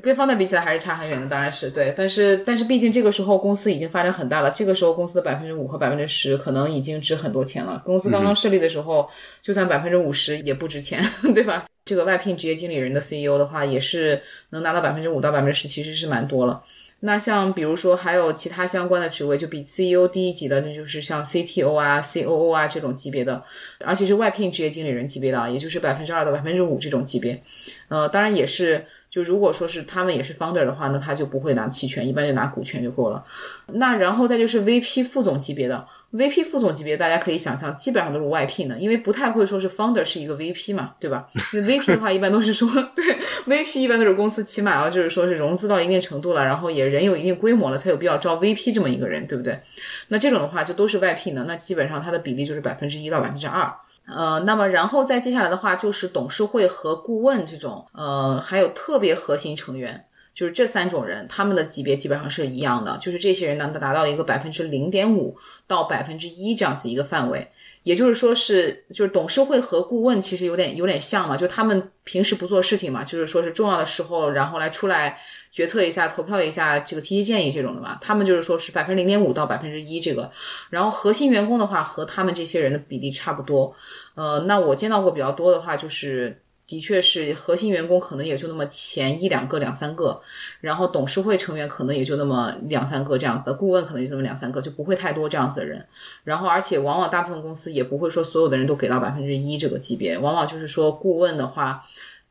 跟方代比起来还是差很远的，当然是对，但是但是毕竟这个时候公司已经发展很大了，这个时候公司的百分之五和百分之十可能已经值很多钱了。公司刚刚设立的时候，就算百分之五十也不值钱，对吧？这个外聘职业经理人的 CEO 的话，也是能拿到百分之五到百分之十，其实是蛮多了。那像比如说还有其他相关的职位，就比 CEO 低一级的，那就是像 CTO 啊、COO 啊这种级别的，而且是外聘职业经理人级别的，也就是百分之二到百分之五这种级别。呃，当然也是。就如果说是他们也是 founder 的话，那他就不会拿期权，一般就拿股权就够了。那然后再就是 VP 副总级别的，VP 副总级别，大家可以想象，基本上都是外聘的，因为不太会说是 founder 是一个 VP 嘛，对吧？那 VP 的话，一般都是说，对，VP 一般都是公司起码要就是说是融资到一定程度了，然后也人有一定规模了，才有必要招 VP 这么一个人，对不对？那这种的话就都是外聘的，那基本上它的比例就是百分之一到百分之二。呃，那么然后再接下来的话，就是董事会和顾问这种，呃，还有特别核心成员，就是这三种人，他们的级别基本上是一样的，就是这些人能达到一个百分之零点五到百分之一这样子一个范围。也就是说是，就是董事会和顾问其实有点有点像嘛，就他们平时不做事情嘛，就是说是重要的时候，然后来出来决策一下、投票一下，这个提提建议这种的嘛。他们就是说是百分之零点五到百分之一这个，然后核心员工的话和他们这些人的比例差不多。呃，那我见到过比较多的话就是。的确是核心员工可能也就那么前一两个、两三个，然后董事会成员可能也就那么两三个这样子的，顾问可能也就那么两三个，就不会太多这样子的人。然后，而且往往大部分公司也不会说所有的人都给到百分之一这个级别，往往就是说顾问的话。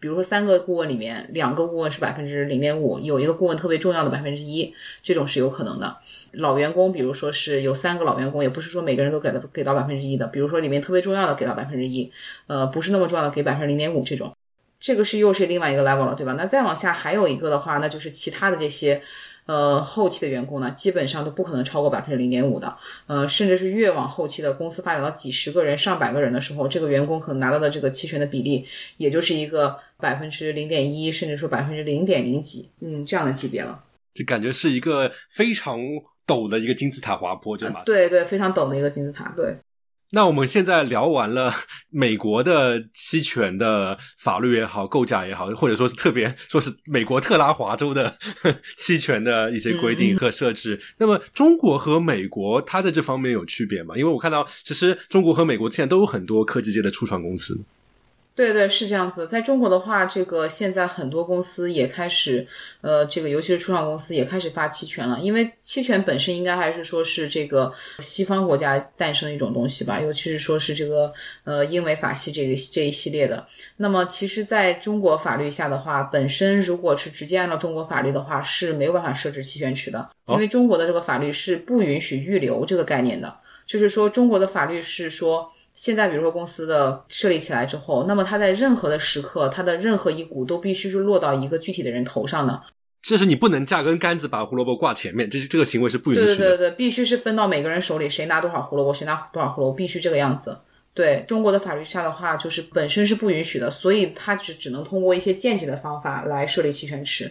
比如说三个顾问里面，两个顾问是百分之零点五，有一个顾问特别重要的百分之一，这种是有可能的。老员工，比如说是有三个老员工，也不是说每个人都给到给到百分之一的，比如说里面特别重要的给到百分之一，呃，不是那么重要的给百分之零点五这种，这个是又是另外一个 level 了，对吧？那再往下还有一个的话，那就是其他的这些。呃，后期的员工呢，基本上都不可能超过百分之零点五的，呃，甚至是越往后期的公司发展到几十个人、上百个人的时候，这个员工可能拿到的这个期权的比例，也就是一个百分之零点一，甚至说百分之零点零几，嗯，这样的级别了。就感觉是一个非常陡的一个金字塔滑坡，对吧？对对，非常陡的一个金字塔，对。那我们现在聊完了美国的期权的法律也好，构架也好，或者说是特别 说是美国特拉华州的 期权的一些规定和设置。那么中国和美国它在这方面有区别吗？因为我看到其实中国和美国现在都有很多科技界的初创公司。对对是这样子，在中国的话，这个现在很多公司也开始，呃，这个尤其是初创公司也开始发期权了。因为期权本身应该还是说是这个西方国家诞生的一种东西吧，尤其是说是这个呃英美法系这个这一系列的。那么其实在中国法律下的话，本身如果是直接按照中国法律的话，是没有办法设置期权池的，因为中国的这个法律是不允许预留这个概念的，就是说中国的法律是说。现在，比如说公司的设立起来之后，那么它在任何的时刻，它的任何一股都必须是落到一个具体的人头上的。这是你不能架根杆子把胡萝卜挂前面，这是这个行为是不允许的。对对对对，必须是分到每个人手里，谁拿多少胡萝卜，谁拿多少胡萝卜，必须这个样子。对中国的法律下的话，就是本身是不允许的，所以它只只能通过一些间接的方法来设立期权池。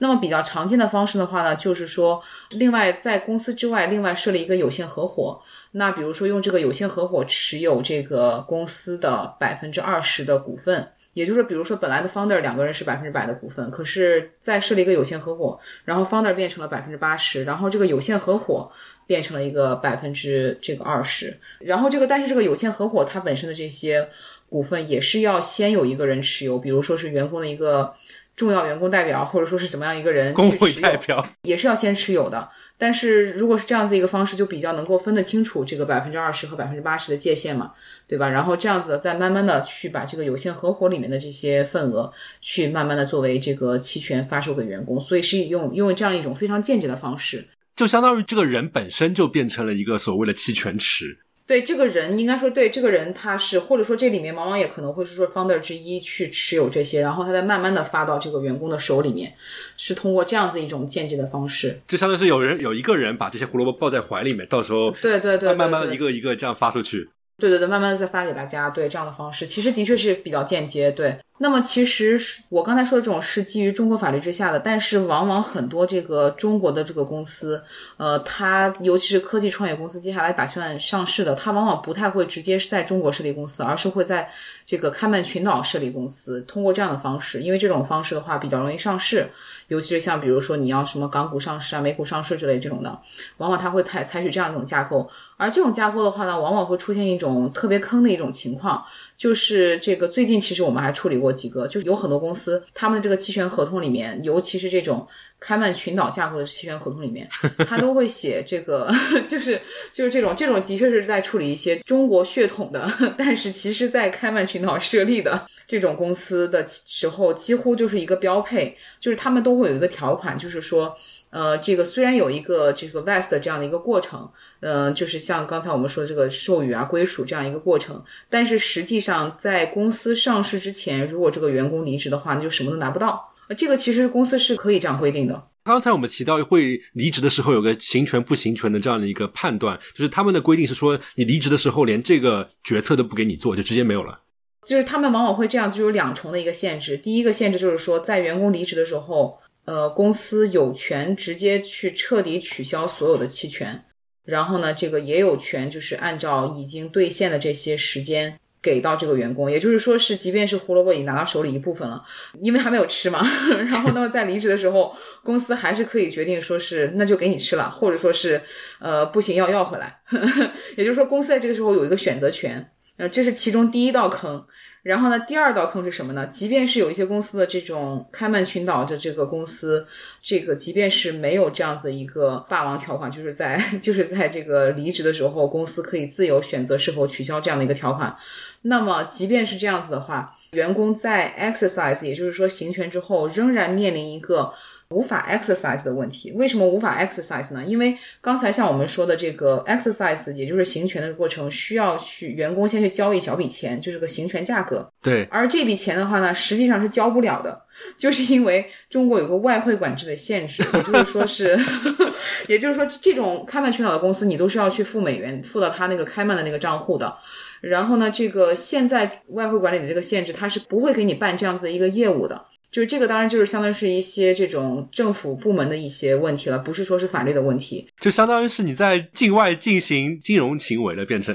那么比较常见的方式的话呢，就是说，另外在公司之外另外设立一个有限合伙。那比如说用这个有限合伙持有这个公司的百分之二十的股份，也就是，比如说本来的 founder 两个人是百分之百的股份，可是再设立一个有限合伙，然后 founder 变成了百分之八十，然后这个有限合伙变成了一个百分之这个二十，然后这个但是这个有限合伙它本身的这些股份也是要先有一个人持有，比如说是员工的一个重要员工代表，或者说是怎么样一个人工会代表，也是要先持有的。但是如果是这样子一个方式，就比较能够分得清楚这个百分之二十和百分之八十的界限嘛，对吧？然后这样子的，再慢慢的去把这个有限合伙里面的这些份额，去慢慢的作为这个期权发售给员工，所以是用用这样一种非常间接的方式，就相当于这个人本身就变成了一个所谓的期权池。对这个人，应该说对这个人，他是或者说这里面往往也可能会是说 founder 之一去持有这些，然后他再慢慢的发到这个员工的手里面，是通过这样子一种间接的方式，就相当于是有人有一个人把这些胡萝卜抱在怀里面，到时候对对对，慢慢的一个一个这样发出去。对对对，慢慢的再发给大家，对这样的方式，其实的确是比较间接。对，那么其实我刚才说的这种是基于中国法律之下的，但是往往很多这个中国的这个公司，呃，它尤其是科技创业公司，接下来打算上市的，它往往不太会直接是在中国设立公司，而是会在这个开曼群岛设立公司，通过这样的方式，因为这种方式的话比较容易上市。尤其是像比如说你要什么港股上市啊、美股上市之类这种的，往往它会采采取这样一种架构。而这种架构的话呢，往往会出现一种特别坑的一种情况，就是这个最近其实我们还处理过几个，就是有很多公司他们的这个期权合同里面，尤其是这种开曼群岛架构的期权合同里面，他都会写这个，就是就是这种这种的确是在处理一些中国血统的，但是其实在开曼群岛设立的。这种公司的时候，几乎就是一个标配，就是他们都会有一个条款，就是说，呃，这个虽然有一个这个 vest 这样的一个过程，呃，就是像刚才我们说的这个授予啊、归属这样一个过程，但是实际上在公司上市之前，如果这个员工离职的话，那就什么都拿不到。这个其实公司是可以这样规定的。刚才我们提到会离职的时候有个行权不行权的这样的一个判断，就是他们的规定是说，你离职的时候连这个决策都不给你做，就直接没有了。就是他们往往会这样，就有两重的一个限制。第一个限制就是说，在员工离职的时候，呃，公司有权直接去彻底取消所有的期权，然后呢，这个也有权就是按照已经兑现的这些时间给到这个员工。也就是说，是即便是胡萝卜已经拿到手里一部分了，因为还没有吃嘛，然后那么在离职的时候，公司还是可以决定说是那就给你吃了，或者说是呃不行要要回来。也就是说，公司在这个时候有一个选择权。呃，这是其中第一道坑，然后呢，第二道坑是什么呢？即便是有一些公司的这种开曼群岛的这个公司，这个即便是没有这样子一个霸王条款，就是在 就是在这个离职的时候，公司可以自由选择是否取消这样的一个条款。那么即便是这样子的话，员工在 exercise，也就是说行权之后，仍然面临一个。无法 exercise 的问题，为什么无法 exercise 呢？因为刚才像我们说的这个 exercise，也就是行权的过程，需要去员工先去交一小笔钱，就是个行权价格。对，而这笔钱的话呢，实际上是交不了的，就是因为中国有个外汇管制的限制，也就是说是，也就是说这种开曼群岛的公司，你都是要去付美元，付到他那个开曼的那个账户的。然后呢，这个现在外汇管理的这个限制，它是不会给你办这样子的一个业务的。就是这个，当然就是相当于是一些这种政府部门的一些问题了，不是说是法律的问题，就相当于是你在境外进行金融行为了，变成。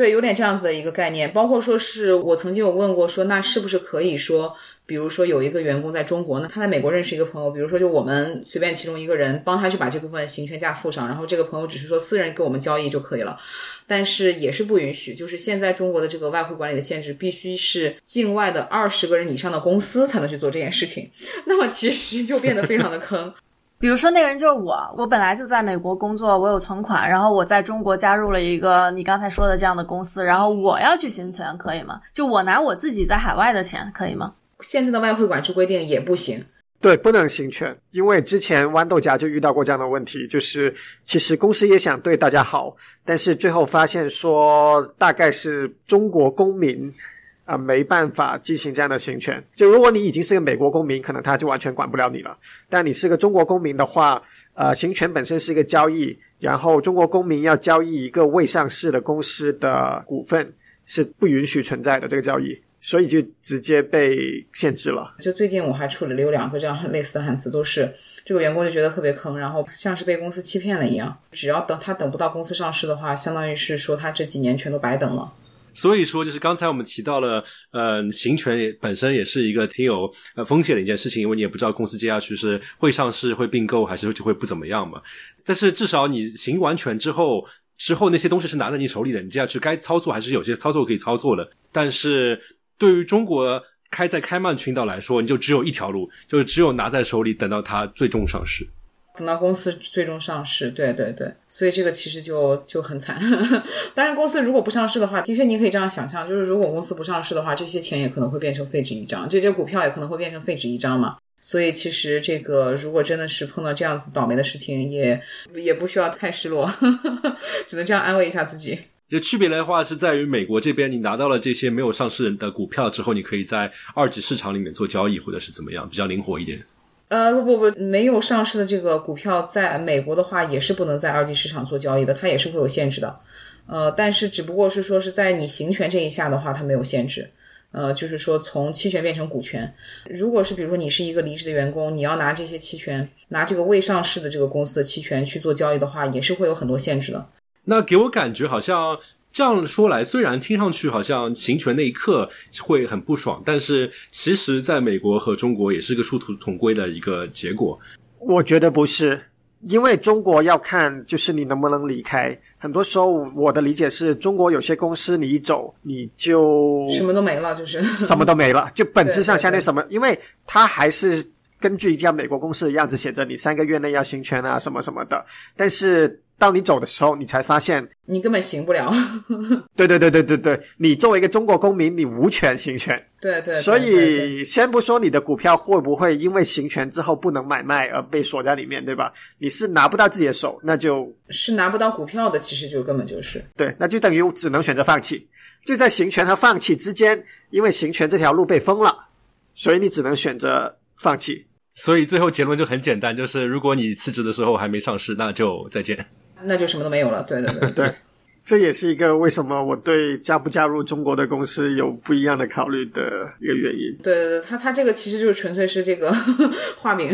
对，有点这样子的一个概念。包括说是我曾经有问过，说那是不是可以说？比如说有一个员工在中国呢，他在美国认识一个朋友，比如说就我们随便其中一个人帮他去把这部分行权价付上，然后这个朋友只是说私人给我们交易就可以了，但是也是不允许，就是现在中国的这个外汇管理的限制，必须是境外的二十个人以上的公司才能去做这件事情，那么其实就变得非常的坑。比如说那个人就是我，我本来就在美国工作，我有存款，然后我在中国加入了一个你刚才说的这样的公司，然后我要去行权，可以吗？就我拿我自己在海外的钱，可以吗？现在的外汇管制规定也不行，对，不能行权，因为之前豌豆荚就遇到过这样的问题，就是其实公司也想对大家好，但是最后发现说大概是中国公民啊没办法进行这样的行权。就如果你已经是个美国公民，可能他就完全管不了你了。但你是个中国公民的话，呃，行权本身是一个交易，然后中国公民要交易一个未上市的公司的股份是不允许存在的这个交易。所以就直接被限制了。就最近我还处理了有两个这样类似的案子，都是这个员工就觉得特别坑，然后像是被公司欺骗了一样。只要等他等不到公司上市的话，相当于是说他这几年全都白等了。所以说，就是刚才我们提到了，呃，行权也本身也是一个挺有呃风险的一件事情，因为你也不知道公司接下去是会上市、会并购，还是就会不怎么样嘛。但是至少你行完权之后，之后那些东西是拿在你手里的，你接下去该操作还是有些操作可以操作的。但是。对于中国开在开曼群岛来说，你就只有一条路，就是只有拿在手里，等到它最终上市，等到公司最终上市。对对对，所以这个其实就就很惨。当然，公司如果不上市的话，的确你可以这样想象，就是如果公司不上市的话，这些钱也可能会变成废纸一张，这些股票也可能会变成废纸一张嘛。所以其实这个如果真的是碰到这样子倒霉的事情，也也不需要太失落，只能这样安慰一下自己。就区别的话是在于美国这边，你拿到了这些没有上市的股票之后，你可以在二级市场里面做交易，或者是怎么样，比较灵活一点。呃，不不不，没有上市的这个股票，在美国的话也是不能在二级市场做交易的，它也是会有限制的。呃，但是只不过是说是在你行权这一下的话，它没有限制。呃，就是说从期权变成股权，如果是比如说你是一个离职的员工，你要拿这些期权，拿这个未上市的这个公司的期权去做交易的话，也是会有很多限制的。那给我感觉好像这样说来，虽然听上去好像行权那一刻会很不爽，但是其实在美国和中国也是个殊途同归的一个结果。我觉得不是，因为中国要看就是你能不能离开。很多时候我的理解是中国有些公司你一走你就什么都没了，就是什么都没了，就本质上相当于什么？因为它还是根据一家美国公司的样子写着你三个月内要行权啊什么什么的，但是。当你走的时候，你才发现你根本行不了。对对对对对对，你作为一个中国公民，你无权行权。对对。所以，先不说你的股票会不会因为行权之后不能买卖而被锁在里面，对吧？你是拿不到自己的手，那就是拿不到股票的，其实就根本就是对，那就等于只能选择放弃。就在行权和放弃之间，因为行权这条路被封了，所以你只能选择放弃。所以最后结论就很简单，就是如果你辞职的时候还没上市，那就再见。那就什么都没有了，对对对 对，这也是一个为什么我对加不加入中国的公司有不一样的考虑的一个原因。对对对，他他这个其实就是纯粹是这个 化名，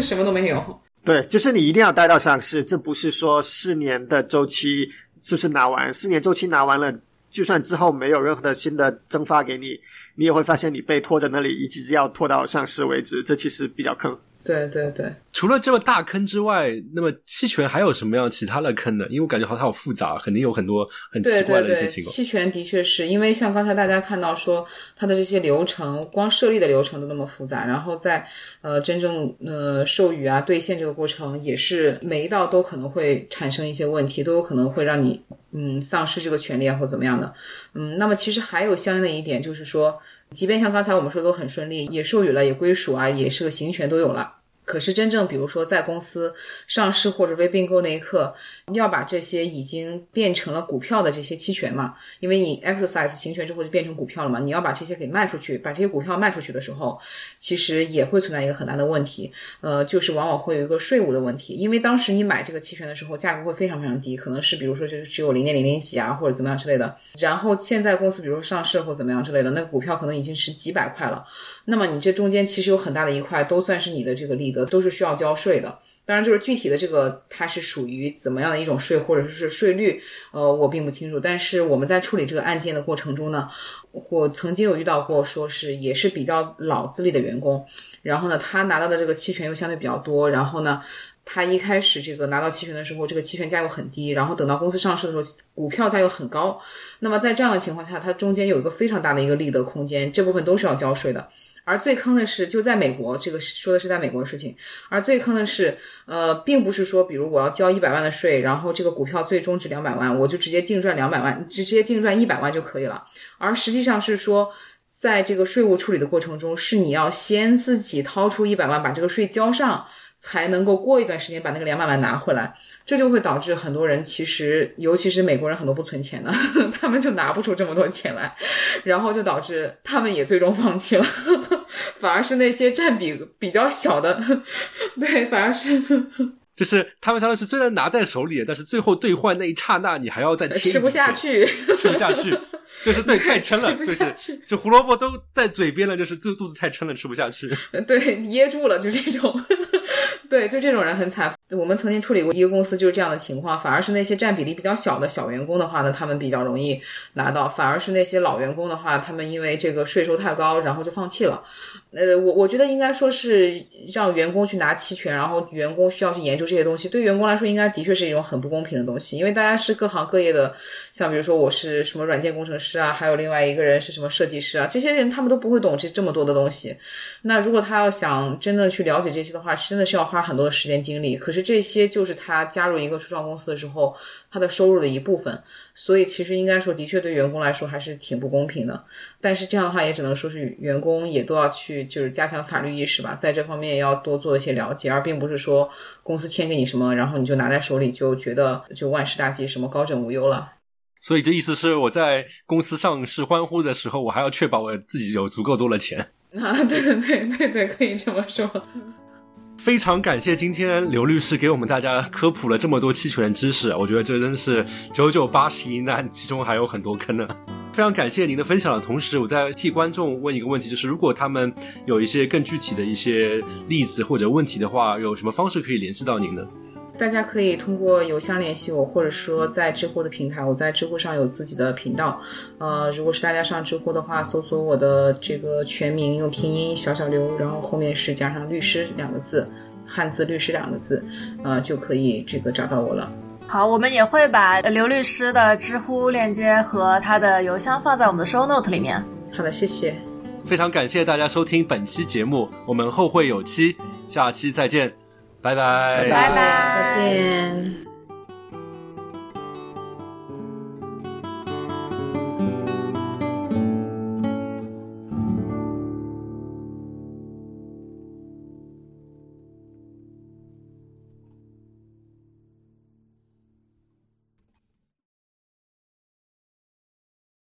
什么都没有。对，就是你一定要待到上市，这不是说四年的周期是不是拿完？四年周期拿完了，就算之后没有任何的新的增发给你，你也会发现你被拖在那里，一直要拖到上市为止，这其实比较坑。对对对，除了这么大坑之外，那么期权还有什么样其他的坑呢？因为我感觉好像好复杂，肯定有很多很奇对怪的一些情况。期权的确是因为像刚才大家看到说它的这些流程，光设立的流程都那么复杂，然后在呃真正呃授予啊兑现这个过程，也是每一道都可能会产生一些问题，都有可能会让你嗯丧失这个权利啊或怎么样的。嗯，那么其实还有相应的一点就是说，即便像刚才我们说都很顺利，也授予了，也归属啊，也是个行权都有了。可是真正比如说在公司上市或者被并购那一刻，要把这些已经变成了股票的这些期权嘛，因为你 exercise 行权之后就变成股票了嘛，你要把这些给卖出去，把这些股票卖出去的时候，其实也会存在一个很大的问题，呃，就是往往会有一个税务的问题，因为当时你买这个期权的时候价格会非常非常低，可能是比如说就是只有零点零零几啊或者怎么样之类的，然后现在公司比如说上市或怎么样之类的，那个股票可能已经是几百块了。那么你这中间其实有很大的一块都算是你的这个利得，都是需要交税的。当然，就是具体的这个它是属于怎么样的一种税，或者说是税率，呃，我并不清楚。但是我们在处理这个案件的过程中呢，我曾经有遇到过，说是也是比较老资历的员工，然后呢，他拿到的这个期权又相对比较多，然后呢。他一开始这个拿到期权的时候，这个期权价又很低，然后等到公司上市的时候，股票价又很高。那么在这样的情况下，它中间有一个非常大的一个利得空间，这部分都是要交税的。而最坑的是，就在美国，这个说的是在美国的事情。而最坑的是，呃，并不是说，比如我要交一百万的税，然后这个股票最终值两百万，我就直接净赚两百万，直直接净赚一百万就可以了。而实际上是说，在这个税务处理的过程中，是你要先自己掏出一百万，把这个税交上。才能够过一段时间把那个两百万拿回来，这就会导致很多人其实，尤其是美国人很多不存钱的，他们就拿不出这么多钱来，然后就导致他们也最终放弃了，反而是那些占比比较小的，对，反而是就是他们相当于是虽然拿在手里，但是最后兑换那一刹那，你还要再吃不下去，吃不下去，就是对太撑了，就是就胡萝卜都在嘴边了，就是肚肚子太撑了，吃不下去。对，噎住了，就这种，对，就这种人很惨。我们曾经处理过一个公司就是这样的情况，反而是那些占比例比较小的小员工的话呢，他们比较容易拿到；反而是那些老员工的话，他们因为这个税收太高，然后就放弃了。呃，我我觉得应该说是让员工去拿期权，然后员工需要去研究这些东西，对员工来说应该的确是一种很不公平的东西，因为大家是各行各业的，像比如说我是什么软件工程师啊，还有另外一个人是什么设计师啊，这些人他们都不会懂这这么多的东西。那如果他要想真的去了解这些的话，真的是要花很多的时间精力。可是这些就是他加入一个初创公司的时候，他的收入的一部分。所以其实应该说，的确对员工来说还是挺不公平的。但是这样的话，也只能说是员工也都要去就是加强法律意识吧，在这方面也要多做一些了解，而并不是说公司签给你什么，然后你就拿在手里就觉得就万事大吉，什么高枕无忧了。所以这意思是我在公司上市欢呼的时候，我还要确保我自己有足够多的钱。啊，对对对对对，可以这么说。非常感谢今天刘律师给我们大家科普了这么多期权知识，我觉得这真是九九八十一难，其中还有很多坑呢。非常感谢您的分享的同时，我在替观众问一个问题，就是如果他们有一些更具体的一些例子或者问题的话，有什么方式可以联系到您呢？大家可以通过邮箱联系我，或者说在知乎的平台，我在知乎上有自己的频道。呃，如果是大家上知乎的话，搜索我的这个全名，用拼音小小刘，然后后面是加上律师两个字，汉字律师两个字，呃，就可以这个找到我了。好，我们也会把刘律师的知乎链接和他的邮箱放在我们的 show note 里面。好的，谢谢。非常感谢大家收听本期节目，我们后会有期，下期再见，拜拜，拜拜再见。